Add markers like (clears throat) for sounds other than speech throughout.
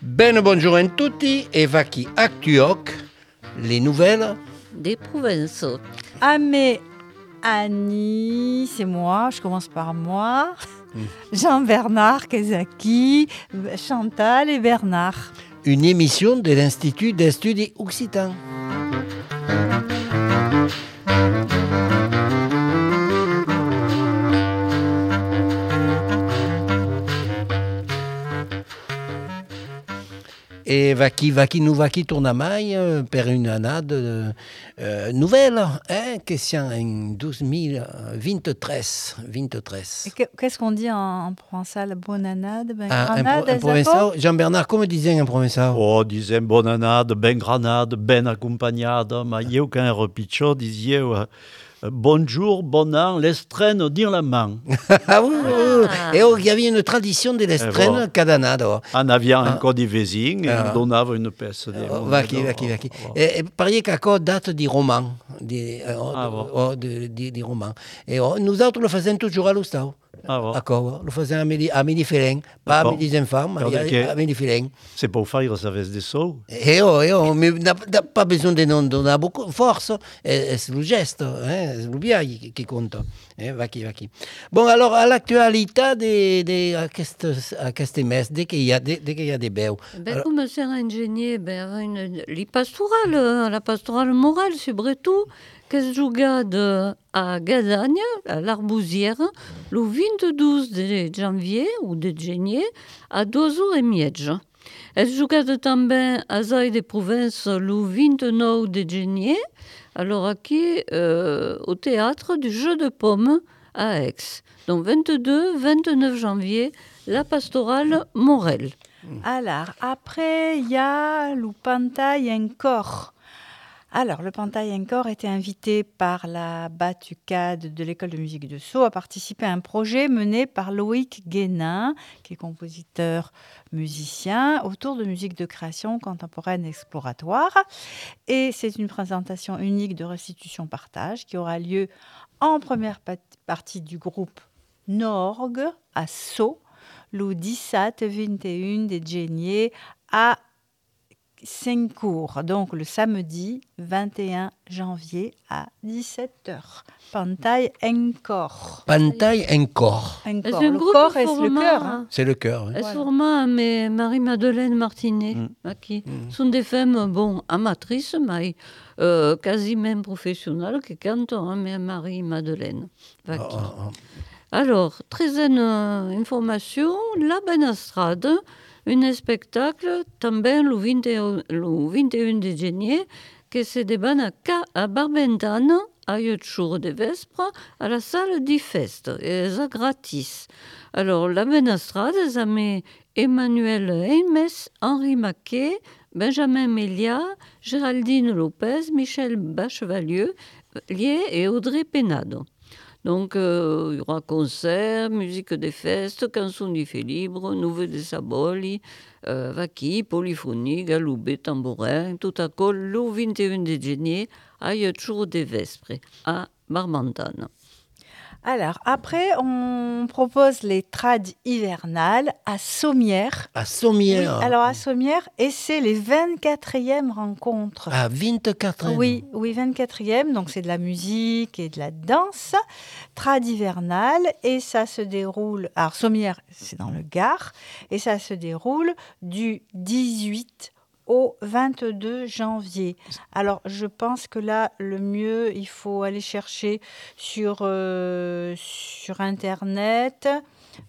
Ben bonjour à tutti et vaki actuoc, les nouvelles des provinces. Amé Annie, c'est moi, je commence par moi. Jean-Bernard Kezaki, Chantal et Bernard. Une émission de l'Institut d'études occitans. Et vaki vaki nous vaki tournamaille euh, per une année euh, euh, nouvelle, hein, question en 2023. 23. Qu'est-ce qu'on dit en, en provençal? Bonne année, ben ah, granade, en, provençal, Jean-Bernard, comment disait en provençal? Oh, disait bonne année, ben granade, ben accompagnade, mais il y a aucun repitcho, disait... Bonjour, bon an, l'estrenne dire la main. (laughs) ah oui, ah. Et oh, il y avait une tradition de l'estrenne bon. cada annada. En aviant ah. un code voisin, ah. on donnait une pièce. De oh, vaki, vaki, vaki. Et, et pariez qu'à date du roman, des, ah, bon. oh, de, de, de roman. Et oh, nous autres le faisions toujours à l'Oustau. Ah. D'accord, le faisait à Midi, à Midi Félin, pas à Midi Enfants, mais à Midi Félin. C'est pour faire ça fait des sauts. Et oh, et oh, mais n'a pas besoin de non donner beaucoup de force, c'est le geste, hein, c'est le bien qui, qui compte. Eh, va qui, va qui. Bon, alors, à l'actualité de, de, à aquest mes, dès qu'il y, a, dès, dès qu'il y a des belles. Ben, alors... Comme c'est ingénieur, ben, une, les pastorales, la pastorale morale, c'est Bretou, qu'est-ce jugade à Gadagne, à l'Arbousière, le 22 de janvier ou de janvier, à 2h30. Elle jugade també à Zai de Province le 29 de janvier, alors aquí euh, au théâtre du Jeu de Pommes à Aix. Donc 22-29 janvier, la pastorale Morel. Alors, après, il y a le Pantaille encore. Alors, le Pantaille encore était invité par la Batucade de l'école de musique de Sceaux à participer à un projet mené par Loïc Guénin, qui est compositeur musicien, autour de musique de création contemporaine exploratoire. Et c'est une présentation unique de restitution-partage qui aura lieu en première partie du groupe Norgue à Sceaux, le 17 21 des Géniers à cours, donc le samedi 21 janvier à 17h. Pantaille encore. Pantaille encore. encore. Le corps est le cœur. Hein. C'est le cœur. Oui. Voilà. mais Marie-Madeleine Martinet, mm. qui mm. sont des femmes bon, amatrices, mais euh, quasi même professionnelles, qui cantent, hein, mais Marie-Madeleine. Oh, oh, oh. Alors, très euh, information, la Benastrade, un spectacle també le 21, le 21 de gener que se debana a Barbentana a de vespre à la salle du fest, gratis. Alors, la menastrade, c'est Emmanuel Heimes, Henri Maquet, Benjamin Melia, Géraldine Lopez, Michel Bachevalieu, Lié et Audrey Penado. Donc, euh, il y aura concert, musique des festes, canzoni du fait libre, nouveau de Saboli, euh, vaki, polyphonie, galoubé, tambourin, tout à coup, le 21 de janvier, à jour de Vespre, à Marmantane. Alors, après, on propose les trades hivernales à Sommières. À Sommières oui, Alors, à Sommières, et c'est les 24e rencontres. Ah, 24e Oui, oui, 24e. Donc, c'est de la musique et de la danse. Trad hivernale, et ça se déroule. Alors, Sommières, c'est dans le Gard, et ça se déroule du 18 au 22 janvier. Alors, je pense que là, le mieux, il faut aller chercher sur, euh, sur Internet,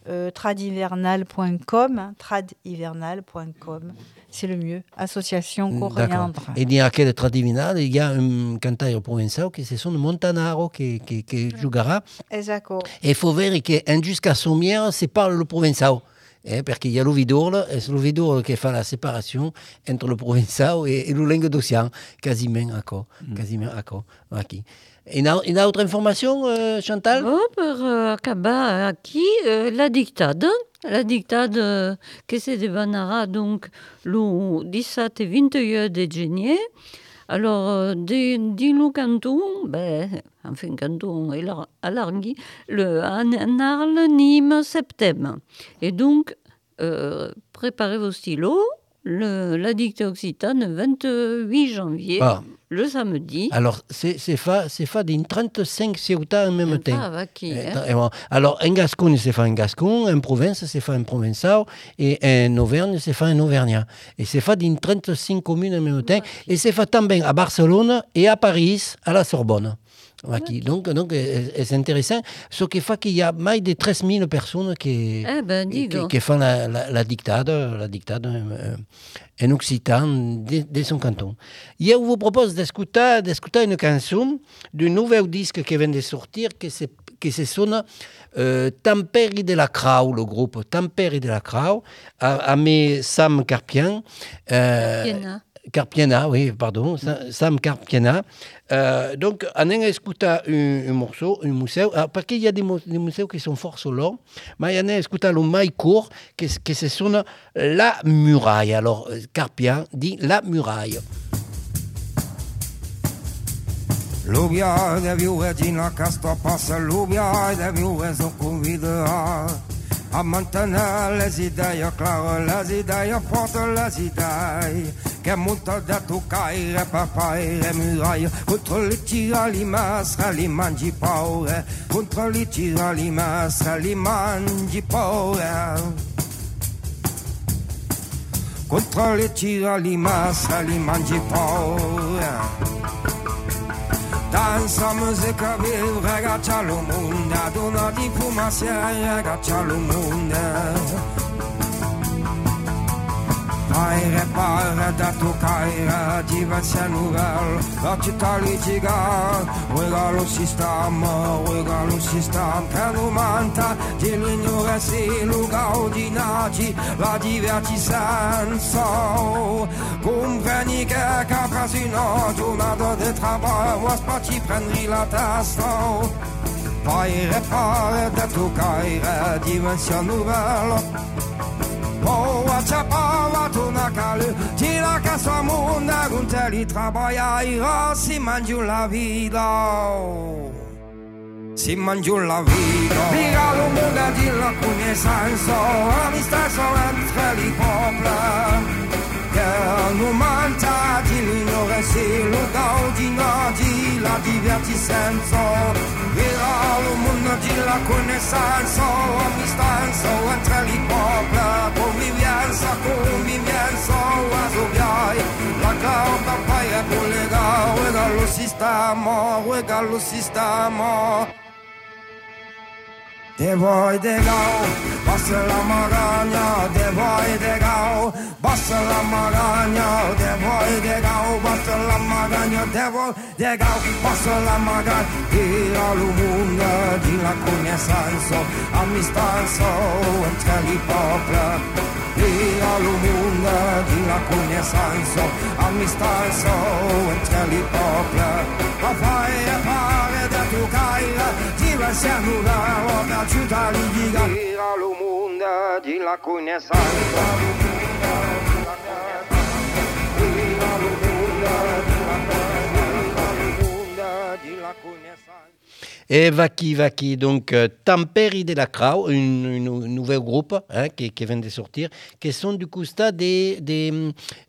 euh, tradivernal.com, hein, tradivernal.com. C'est le mieux. Association Coriandre. Et il y a quel tradivernal Il y a un cantaire provençal qui c'est son Montanaro qui, qui, qui jouera. Exactement. Et il faut voir qu'en jusqu'à Sommière, c'est pas le provençal. Eh, perché il y a l'Ovidor, et c'est l'Ovidor qui fait la séparation entre le provençal et, et le languedocien, quasiment accord, mm. quasiment accord, aquí. Une, une autre information, euh, Chantal? Oh, Per euh, acabar aquí, euh, la dictade, la dictade euh, que se devanara donc le 17 et 21 de janvier Alors, euh, des, le canton, ben, enfin, canton et Largui, le Arles, Nîmes, Septembre. Et donc, euh, préparez vos stylos, le, la dictée occitane, 28 janvier. Ah le samedi. Alors, c'est fait, fait d'une 35 ciutats en même temps. Ah, qui, hein? Alors, en Gascogne, c'est fait en Gascon, en Provence, c'est fait en Provençal, et en Auvergne, c'est fait en Auvergnat. Et c'est fait d'une 35 communes en même temps. Et c'est fait bien à Barcelone et à Paris, à la Sorbonne. Donc, donc c'est intéressant. Ce qui fait qu'il y a plus de 13 000 personnes qui, eh ben, qui, qui, font la, la, la dictade, la dictade euh, en occitan de, de, son canton. Je vous propose d'écouter, une chanson d'un nouvel disque qui vient de sortir, qui se, qui se sonne euh, Tamperi de la Crau, le groupe Tamperi de la Crau, à, à mes Sam Carpian. Euh, Carpiena, oui, pardon, Sam Carpiena. Euh, donc, on a écouté un, un, morceau, un museu, ah, parce qu'il y a des, des musées qui sont fort longs, mais on a écouté le mai court, qui, qui se sonne La Muraille. Alors, Carpien dit La Muraille. Lubia de viure din la castor passa, lubia de viure so convida A Montana las ideias, claro, las ideias fortes, les ideias Que monta de tu caire, papai, e muraille Contro li tira li masra, li mangi paure. Contro li tira li masra, li mangi paure. Contro li tira li masra, li mangi paure. Danser musikk og viv, reggae, tjallomone. Donald gikk på marsjer, reggae, tjallomone. Kaire pare datu kaira diversen ural Açıkaliciga Regalu sistem Regalu sistem Kenumanta Dell'ignoranza Lugao di naci La divertisenza Compreni che caprasino Giornata di lavoro Spacci prendi la testa. Pare pare datu kaira Dimensione nouvelle Boa chapava tu na calu Tira que sua munda tele trabalha e se mangiu la vida Si mangiu la vida Viga lo mundo di la conoscenza Amistato entre li popoli Che non manta σε λόγαο γινά γιλά diverti senso e al mondo di la conoscenza mi stanzo tra li popla convivienza a soviai la cauta paia collega o passa la magagna, te voi de gau, passa la magagna, te voi de gau, passa la magagna, te voi de gau, passa la magagna, tira lo mondo di la conoscenza, amistanza entre li popoli. Tira lo mondo di la conoscenza, amistanza entre li popoli. Ma fai 天路开了，天路献出了，我要娶到你一个。伊拉路木德，伊拉库尼斯。Et Vaki Vaki, donc euh, Tamperi de la Crau, une, une nouvel groupe hein, qui, qui, vient de sortir, qui sont du coup des, des,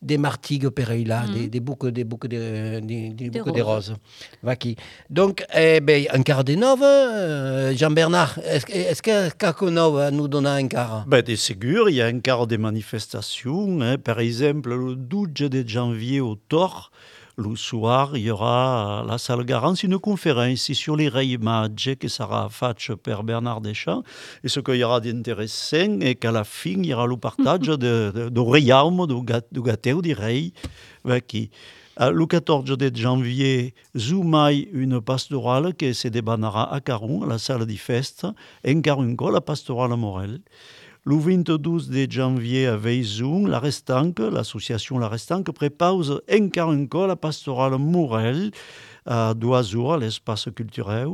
des martigues Pereira, mm -hmm. des, des boucles, des boucles de, des, des boucles de roses. Vaki. Donc, eh ben, un quart de neuf, euh, Jean-Bernard, est-ce est que Kakonov nous donne un quart? Ben, C'est sûr, il y a un quart des manifestations. Hein, par exemple, le 12 de janvier au Thor, le soir, il y aura à la salle Garance une conférence sur les reimages que sera faite par Bernard Deschamps. Et ce qu'il y aura d'intéressant est qu'à la fin, il y aura le partage (laughs) de, de, de du gâteau des rei, qui le 14 de janvier, Zoumaï, une pastorale qui se débanera à Caron, à la salle des fêtes, en Carunco, la pastorale Morel. Le 22 de janvier à Veizung, la Restanque, l'association La Restanque, prépare encore la pastorale Morel à Doisour, à l'espace culturel.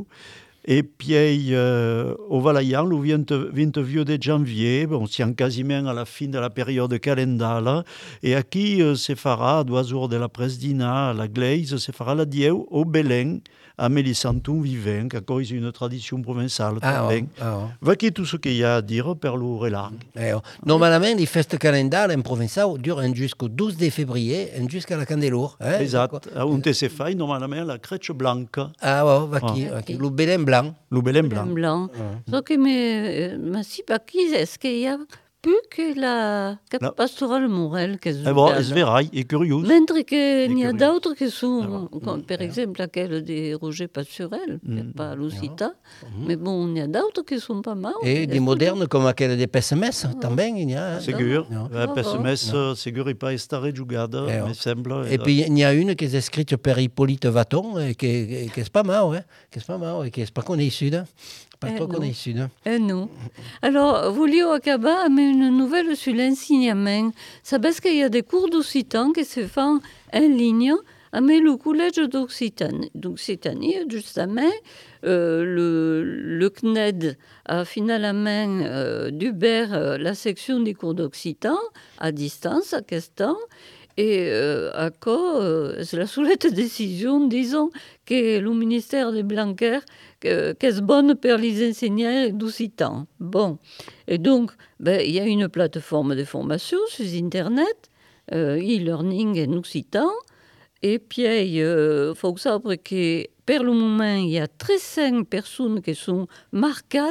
Et puis, euh, au Valayan, le 22 de janvier, bon, c'est quasiment à la fin de la période calendale, et qui euh, se fera, jours de la Presdina, la Glaise, se fera la Dieu au Belén, à Mélissanton vivant, qui encore une tradition provençale. Ah, oh, ah, oh. Voici tout ce qu'il y a à dire per l'Ourelang. Eh, oh. Normalement, les fêtes calendales en provençal durent jusqu'au 12 de février, jusqu'à la Candelure. Hein, Exact. On te se fait normalement la crèche blanche, Ah, oh, vaki, Ah. vaki. Le Belén blanc. le Belén Blanc. blanc. blanc. Donc, mais, mais si, pas qui est-ce qu'il y a? Plus que la cap La- pastorale Morel que Eh bon, es verai, est curieux. Mentre qu'il y a curieux. d'autres qui sont, Ah bon. comme par exemple laquelle des Roger Pasturel, Mm. pas Lucita, mais bon, il y a d'autres qui sont pas mal. Et des modernes comme aquelle des Pessemès, também, il y a. hein. Eh, Non, PSMS, euh, segur et pas estare jugada, Eh, me semble. Et puis il y a une qui est écrite par Hippolyte Vaton, et qui, qui est pas mal, ouais. qui est pas mal, et qui est pas connu sud. Pas Eh trop non. connu. Et nous. Alors, Vulio Acaba met une nouvelle sur l'enseignement. Savez qu'il y a des cours d'occitan qui se font en ligne avec le collège d'Occitanie. d'Occitanie, justement, euh, le, le CNED a finalement euh, euh, la section des cours d'occitan à distance, à Castan. Et euh, à quoi euh, c'est la soulette décision, disons, que le ministère des Blanquer que- qu'est-ce bonne pour les enseignants d'occitan. Bon. Et donc, ben, il y a une plateforme de formation sur Internet, euh, e-learning en occitan. Et puis, il faut savoir que, pour le moment, il y a 35 personnes qui sont marquées.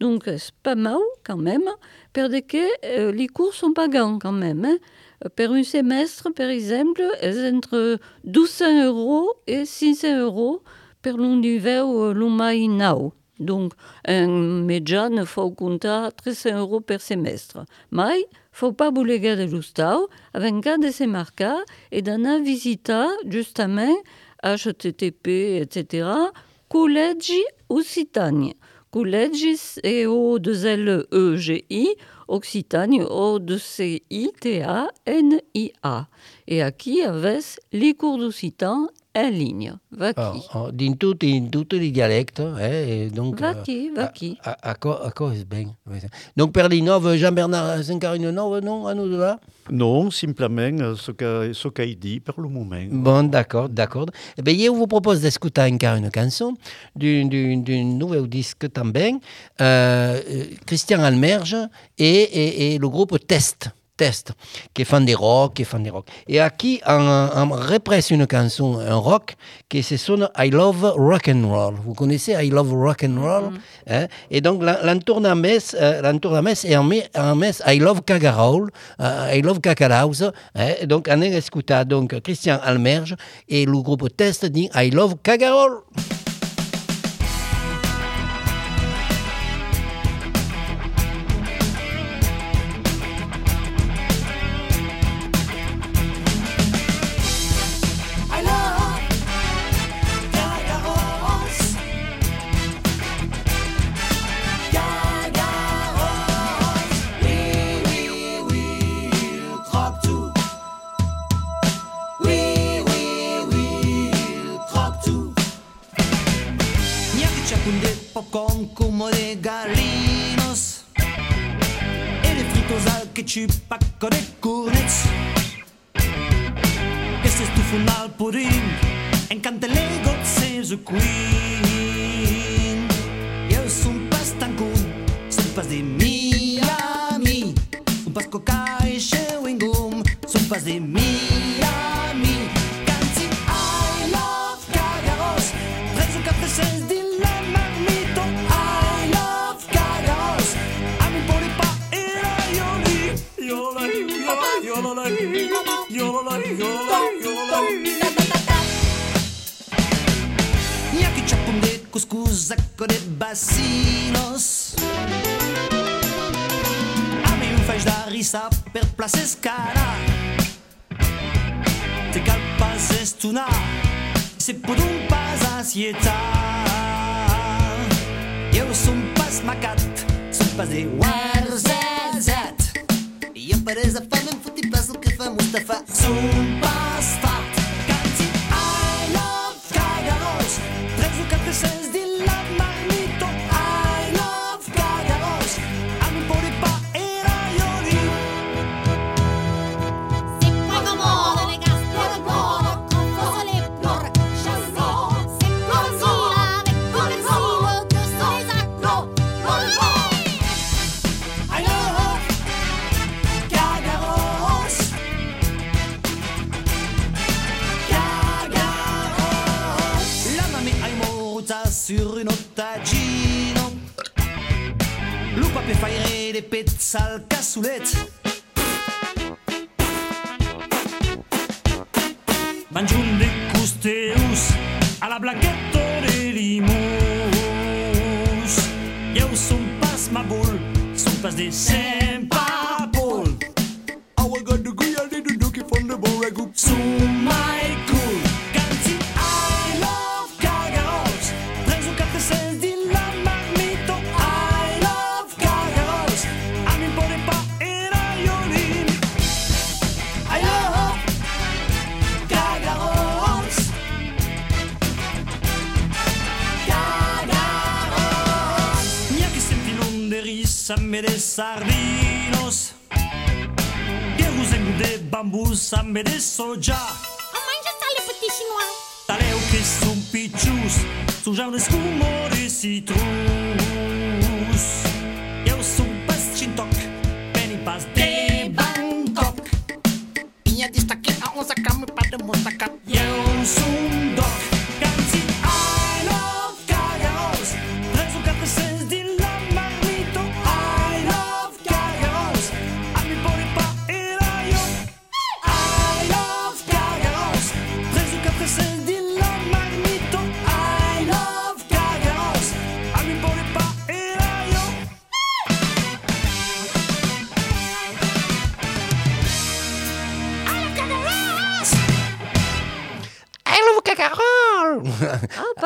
Donc, c'est pas mal quand même. Parce que les cours sont pagants quand même. hein. Per un semestre, par exemple, c'est entre 1200 euros et 600 euros per l'univers l'umai nau. Donc, un médian faut compter 300 euros per semestre. Mais, faut pas boulegar de l'ustau, avec cas de se marcar et d'aller visiter, justement, http, etc., Collegi Occitanie. Collegi, c'est O-2-L-E-G-I, Occitanie, O-2-C-I-T-A-N-I-A. Et aquí avait les cours d'occitan en ligne. Va Oh, qui oh, tout, in tutti i dialecti. Eh, et donc, Va euh, qui Va bien Ouais, ça. Donc, per Jean-Bernard Saint-Carine Nove, non, à nous de là Non, simplement ce qu'a ce qu'a dit pour le moment. Bon, d'accord, d'accord. Eh bien, je vous propose d'écouter encore une chanson d'un d'un- d'un nouveau disque também, euh, euh, Christian Almerge et, et, et le groupe Test. Test, qui font des rock, qui font des rock. Et à qui on, on represse une chanson, un rock, qui se sonne I Love Rock and Roll. Vous connaissez I Love Rock and Roll hein? Et donc, l'entour de la messe, euh, l'entour de la messe est en, me- en messe I Love Cagarol, euh, I Love Cacalaus. Hein? Et donc, on a écouté donc Christian Almerge et le groupe Test dit I Love Cagarol. De bacinos A mi un risa per place escara Te cal pas estunar Se pot un pas asietar Eu som pas macat Som pas de warzazat Jo pareix de fam em foti pas el que fa Mustafa Som sur un ottagino. Lupa per fare le pezze al cassolet. Mangiun de custeus a la blanquetto de limus. Eu son pas ma boule, son pas de sempapol. De risa me de sardinos. Que usen de bambú sambe de soja. Manja tale petit chinois. Taleu que son pichus, sujam de escumo de citrus. Eu sou pas chintoc, penny pas de Bangkok. Minha destaque a onça cama para mostrar Eu sou um doc,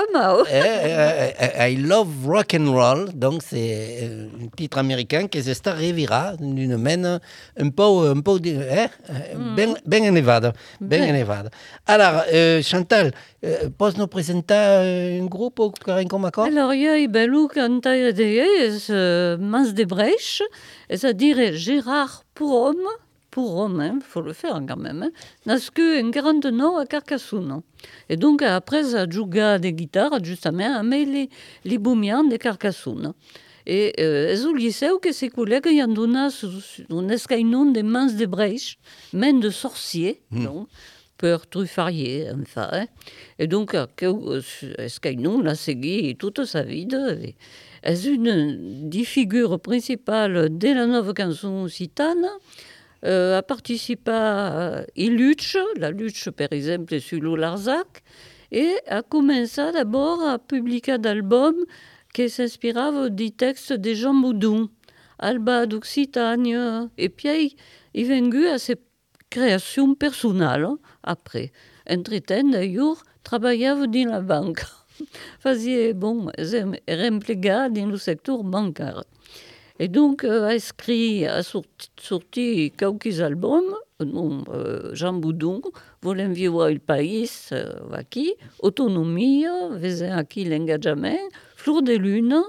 Pas mal. Eh, eh, eh, I love rock and roll, donc c'est euh, un titre américain que s'esta revira d'une mène un peu, un peu eh, eh, ben, ben elevada, ben Ben. elevada. Alors, euh, Chantal, euh, pots nous présenter un groupe ou Karen Comacor Alors, il y a i belou cantaire de euh, Brèche, c'est-à-dire Gérard Pourom, Pourom, hein, faut le faire quand même, hein, nascu en 49 à Carcassonne. Et donc, après, a joué de guitare, justement, a mis les, les boumians de Carcassonne. Et euh, es au que ses collègues y en donné un escainon de Mans de Brèche, main de sorcier, donc, peur truffarier, enfin. hein. Et donc, euh, euh, Escainon l'a segué toute sa vie. de- est une des figures principales de la nouvelle chanson occitane? Euh, a participé à Illuch, la lutte par exemple sur Larzac, et a commencé d'abord à publier d'albums qui s'inspiraient des textes de Jean Moudon, Alba d'Occitanie, et puis il venu à ses créations personnelles hein, après. Entre-temps, d'ailleurs, travaillait dans la banque. (laughs) Faisait, bon, remplégat dans le secteur bancaire. Et donc, euh, a écrit, a sorti, quelques albums, dont euh, Jean Boudon, Volem vivre il pays, euh, aqui, Autonomie, aqui l'engagement, Fleur de Lune,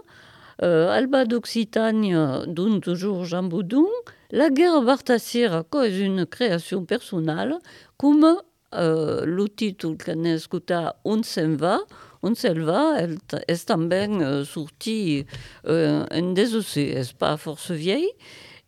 euh, Alba d'Occitanie, dont toujours Jean Boudon, La guerre Bartassière, quoi, est une création personnelle, comme euh, le titre qu'on On s'en va, On s'en va, elle est também euh, sorti euh, en désossé, est pas force vieille?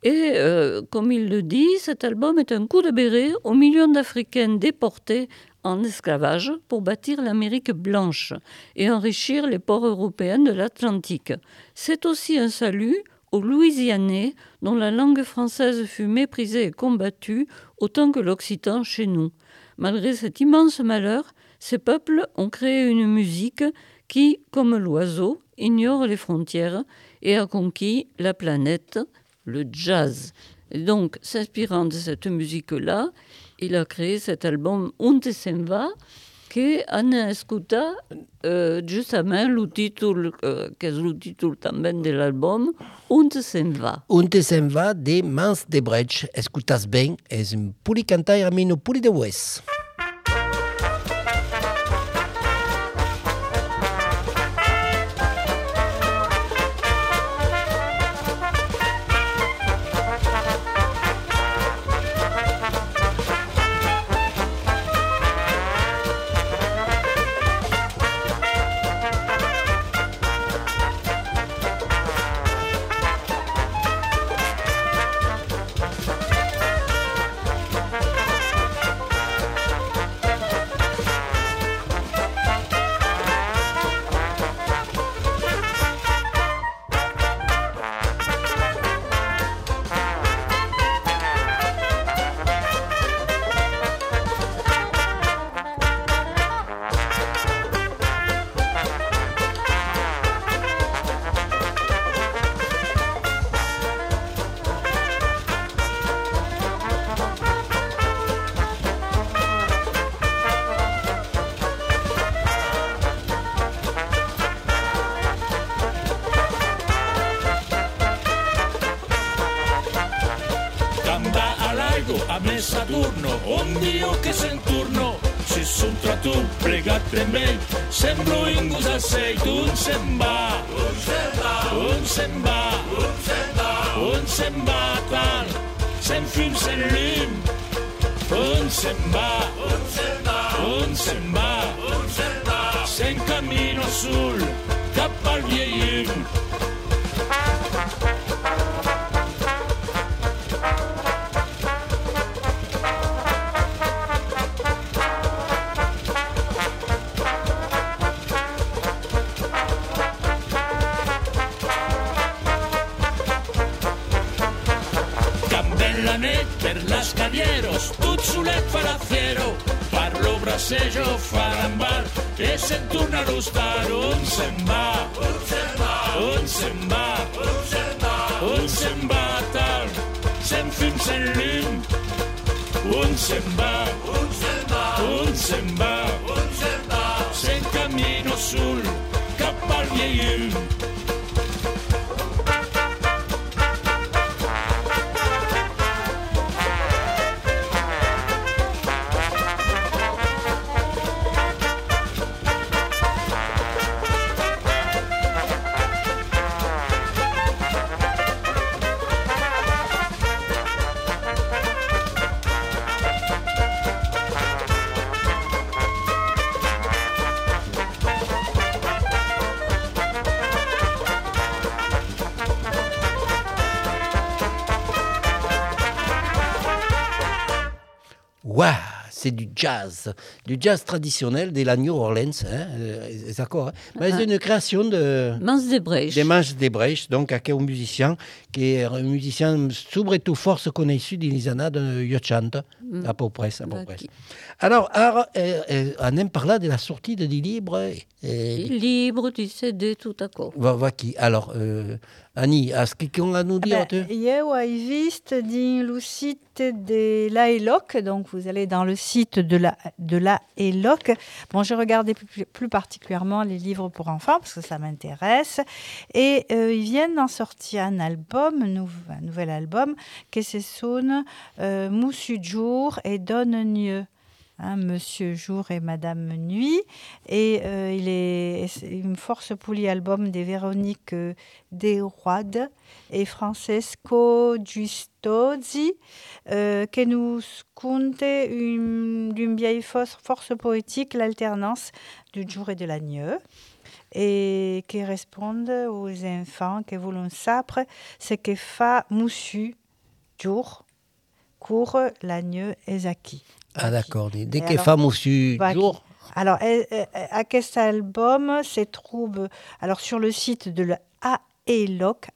Et euh, comme il le dit, cet album est un coup de béret aux millions d'Africains déportés en esclavage pour bâtir l'Amérique blanche et enrichir les ports européens de l'Atlantique. C'est aussi un salut aux Louisianais dont la langue française fut méprisée et combattue autant que l'occitan chez nous. Malgré cet immense malheur, ces peuples ont créé une musique qui, comme l'oiseau, ignore les frontières et a conquis la planète, le jazz. Et donc, s'inspirant de cette musique-là, il a créé cet album Unte se'n va, que Anna escuta euh, justement le titre, euh, que titre también de Mans de Brecht. Escutas ben, és un puli cantaire amino puli de West. Come Saturno, un dio che sei in turno, se son tra tu pregate me, sembro in gusa sei, tu un semba, un semba, un semba, un semba, un semba tal, sen film, sen lune, un semba, un semba, un semba, un semba, sen cammino sul, cap al vieillum. passejo faran bar, que sent un arrostar, on se'n va, on se'n va, on se'n va, on se'n va, on se'n va, tard, se'n fin, se'n lluny. on se'n va, on se'n va, on se'n va, on se'n va, se'n camino sul, cap al lleum. C'est du jazz, du jazz traditionnel de la New Orleans, hein, euh, d'accord. Hein? Mais c'est une création de Mans de Brecht. des manches de Brecht, donc à un musicien qui est un musicien surtout force connu les années de Yochant, à peu près, à peu près. Alors, alors euh, euh, on aime parler de la sortie de des livres. euh, Libre du CD, tout à coup. va, va qui? Alors, euh, Annie, est-ce qu'on a nous dire Ben, tu din le site de donc vous allez dans le site de la, de la ELOC. Bon, j'ai regardé plus, plus particulièrement les livres pour enfants parce que ça m'intéresse. Et euh, ils viennent d'en sortir un album, un nouvel album, se sonne euh, Moussu Jour et Donne Mieux. Hein, Monsieur Jour et Madame Nuit. Et euh, il est c'est une force album de Véronique euh, Desroides et Francesco Giustozzi, euh, qui nous conte une- d'une vieille force, poétique, l'alternance du jour et de l'agneau, et qui répondent aux enfants qui voulons savoir ce que fa moussu jour, court l'agneau et Zaki. Ah, d'accord. Dès que femme au va- jour, Alors, eh, eh, à cet album se trouve alors sur le site de la AELOC,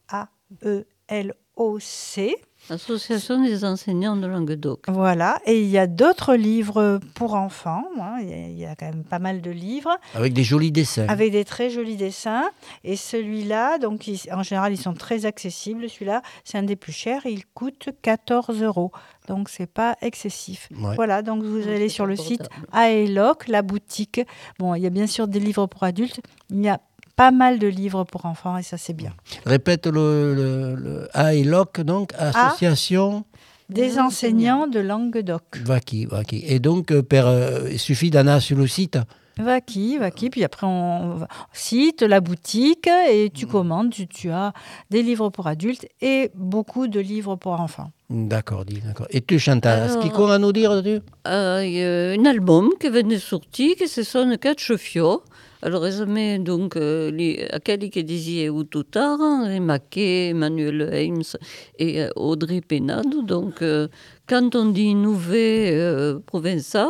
A-E-L-O-C. Association des enseignants de Languedoc. Voilà, et il y a d'autres livres pour enfants. hein, Il y, a- il y a quand même pas mal de livres avec des jolis dessins. avec des très jolis dessins. Et celui-là, donc il- en général, ils sont très accessibles. Celui-là, c'est un des plus chers. Il coûte 14 euros. Donc, c'est pas excessif. Ouais. Voilà, donc vous allez sur le site. Aeloc, la boutique. Bon, il y a bien sûr des livres pour adultes. Il y a pas mal de livres pour enfants et ça, c'est bien. Répète le, le, le AELOC, donc, Association Des Des enseignants de Languedoc. Vaki. Vaki. Et donc, euh, per, euh, il suffit d'aller sur le site. Vaki, Vaki, puis après on site, la boutique et tu commandes, tu, tu as des livres pour adultes et beaucoup de livres pour enfants. D'accord, dit, d'accord. Et tu, Chantal, est-ce qu'il y a Alors- quoi à nous dire tu Euh, il y a un album qui vient de sortir, qui se sonne Catch Fio. Alors, résumé, donc, euh, les, aquelli che disait ou tout tard, Maquet, Emmanuel Heims et euh, Audrey Penado. Donc, euh, quand on dit nouvel euh, provençal,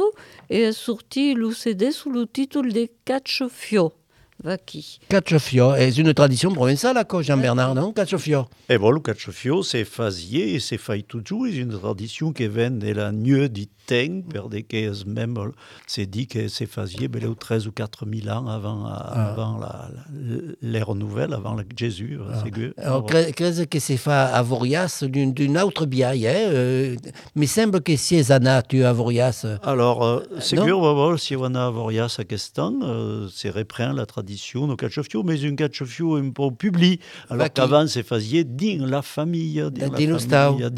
est sorti le CD sous le titre de Catch Fio. Vaki. Cacciofio, c'est une tradition provençale, quoi, Jean-Bernard, non Cacciofio. Et voilà, le cacciofio, c'est fasier et c'est fait toujours. C'est une tradition qui vient de la nuit temps, per des cases même, c'est dit que c'est là, 13 ou 4 000 ans avant, avant la- la- l'ère nouvelle, avant le Jésus. c'est que- Alors, cre- credo che si fa a Vorias d'une autre biaille, eh? euh, mi sembra che sia Zana, tu a Vorias. Alors, euh, c'est que, voir si on a Vorias à Kestan, euh, c'est reprend la tradition au catch-fio, mais un catch-fio un peu public, alors Bah, qu'avant, c'est faisait dans la famille, dans Dans la famille, dans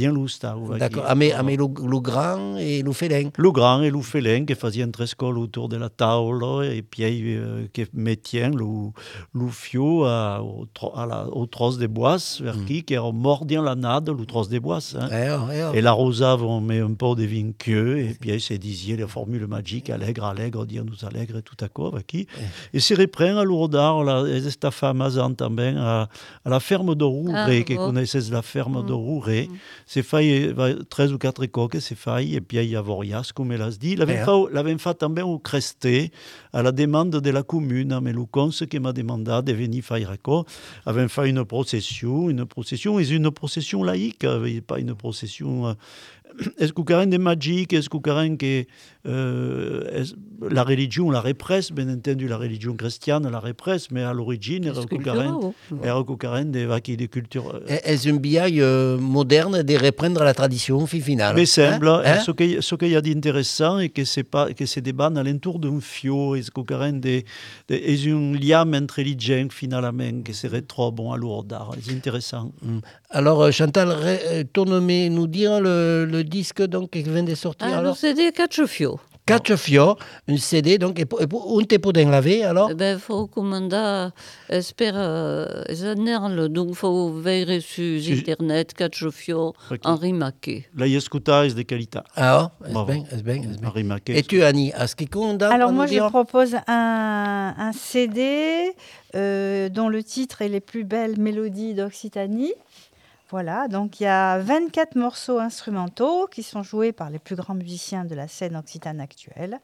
va D'accord. Ah, mais, ah, mais le grand et le félin. le grand et le félin qui faisaient un trescol autour de la table et puis euh, qui mettaient le, le fio à, au, tro- à la, au tros des bois, vers qui, qui dans la nade, le tros des bois. hein. Eh, oh, eh, oh. Et l'arrosave, on met un peu de vin queue, et puis c'est disait les formules magiques, allègre, allègre, dire nous allègre, et tout à coup, qui. Et c'est reprend à Lourdar, là, et cette femme também, à, à la ferme de Rouret, Ah, qui bon. connaissez la ferme de Rouret. C'est fait, va- 13 ou 4 coques, c'est fait, et puis il y a Vorias, comme elle a dit. L'avait Eh. fait, au- l'avait fait também au Cresté, à la demande de la commune, mais le cons qui m'a demandé de venir faire quoi, avait fait une procession, une procession, et une procession laïque, avait pas une procession. (clears throat) Est-ce que carrément des magiques, est-ce que euh, est-ce- la religion la répresse, bien entendu la religion chrétienne la répresse, mais à l'origine, era carrément era carrément des vaquilles de culture. Est-ce un biais euh, moderne de reprendre la tradition fi finale? Mais semble, Hein? Hein? ce qu'il ce qu'il y a d'intéressant et que c'est pas que c'est des bandes alentour d'un fio, carrément des, des est un lien entre religion finalement que serait trop bon à l'ourdard, c'est intéressant? Mm. Alors, euh, Chantal, ré- euh, tourne-moi nous dire le, le disque donc, qui vient de sortir. Ah, alors, le CD Cacciofio. Quatre fio, un CD, donc, et, pour- et pour- on te peut laver alors Eh ben, faut commander, espère, euh, zanerle, donc faut veiller sur Si- Internet, Cacciofio. Henri Maquet. Là, il y a ce est de qualité. Ah, oh, Bravo. bien, est-ce bien, est-ce bien. Marie Maquet. Et tu, Annie, à ce qui compte Alors moi, je propose un, un CD euh, dont le titre est Les plus belles mélodies d'Occitanie. Voilà, donc il y a 24 morceaux instrumentaux qui sont joués par les plus grands musiciens de la scène occitane actuelle.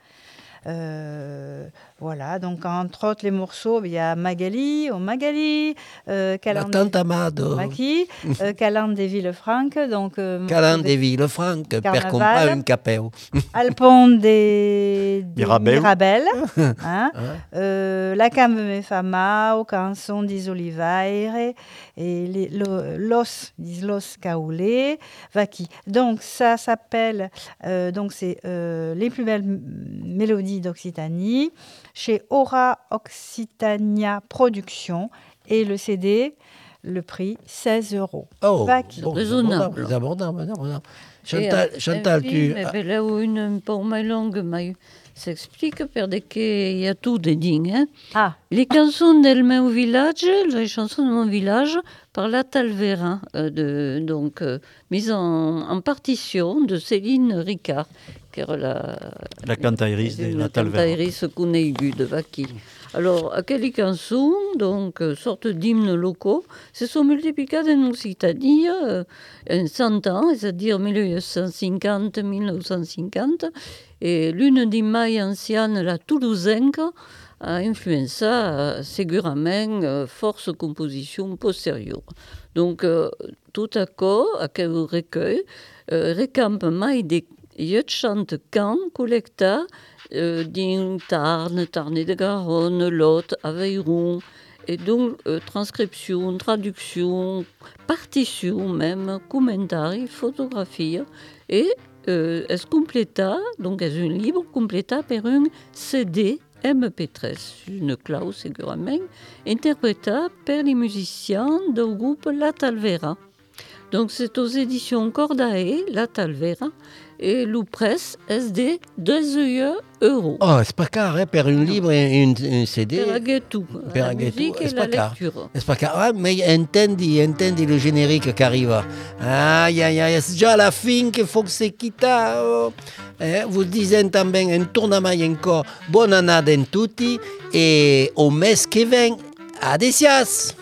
Euh, voilà, donc entre autres les morceaux, il y a Magali, au Magali, euh, La Calande tante Amado, Maki, (laughs) euh, Calande des Villefranques, donc euh, Calan morceaux de Villefranque, per un capeo. (laughs) Alpon des, des Mirabel. Mirabel, (laughs) hein. Hein? Euh, La Cambe me fama, o canson dis Oliveire, et Los dis Los Caoulé, Vaki. Donc ça s'appelle, euh, donc c'est euh, les plus belles mélodies d'Occitanie, chez Aura Occitania Productions, et le CD, le prix 16 euros. Oh, bon, Raisonnable. abordable, abordable. Et, Chantal, euh, Chantal tu... ben, là où une moins longue, mais s'explique per de qu'il y a tout des dignes. Hein. Ah, Les chansons del meu village, les chansons de mon village, par la Talvera, euh, de, donc euh, mise en, en partition de Céline Ricard, qui est la, La de la Talvera. cantaïris coneigu de Vaki. Alors, à quelle chansons, donc, euh, sorte d'hymnes locaux, se sont multipliées en Occitanie euh, en 100 ans, c'est-à-dire 1850-1950, et l'une des mailles anciennes, la toulousaine, a influencé euh, segurament euh, force composition postérieure. Donc, euh, tout à coup, à quel recueil, euh, recampe mai des chante can collecta euh, din Tarn, Tarn de Garonne, Lot, Aveyron, et donc euh, transcription, traduction, partition même, commentaires, photographies, et euh, es completa, donc es un livre completa per un CD MP3, une clause segurament, interpréta per les musiciens du groupe La Talvera. Donc c'est aux éditions Cordae, La Talvera, et l'Oupress SD 2 euros. Oh, c'est pas car, hein, per un livre et un, un CD. Per aguetou, Per la musique et c'est la pas car. lecture. C'est pas car. Ah, mais entendi, entendi le générique qui arrive. Aïe, aïe, aïe, c'est déjà la fin qu'il faut que c'est quitta. Oh. Eh, vous disent também un tournament encore. Bonne année à tutti et au mes que vient. Adesias!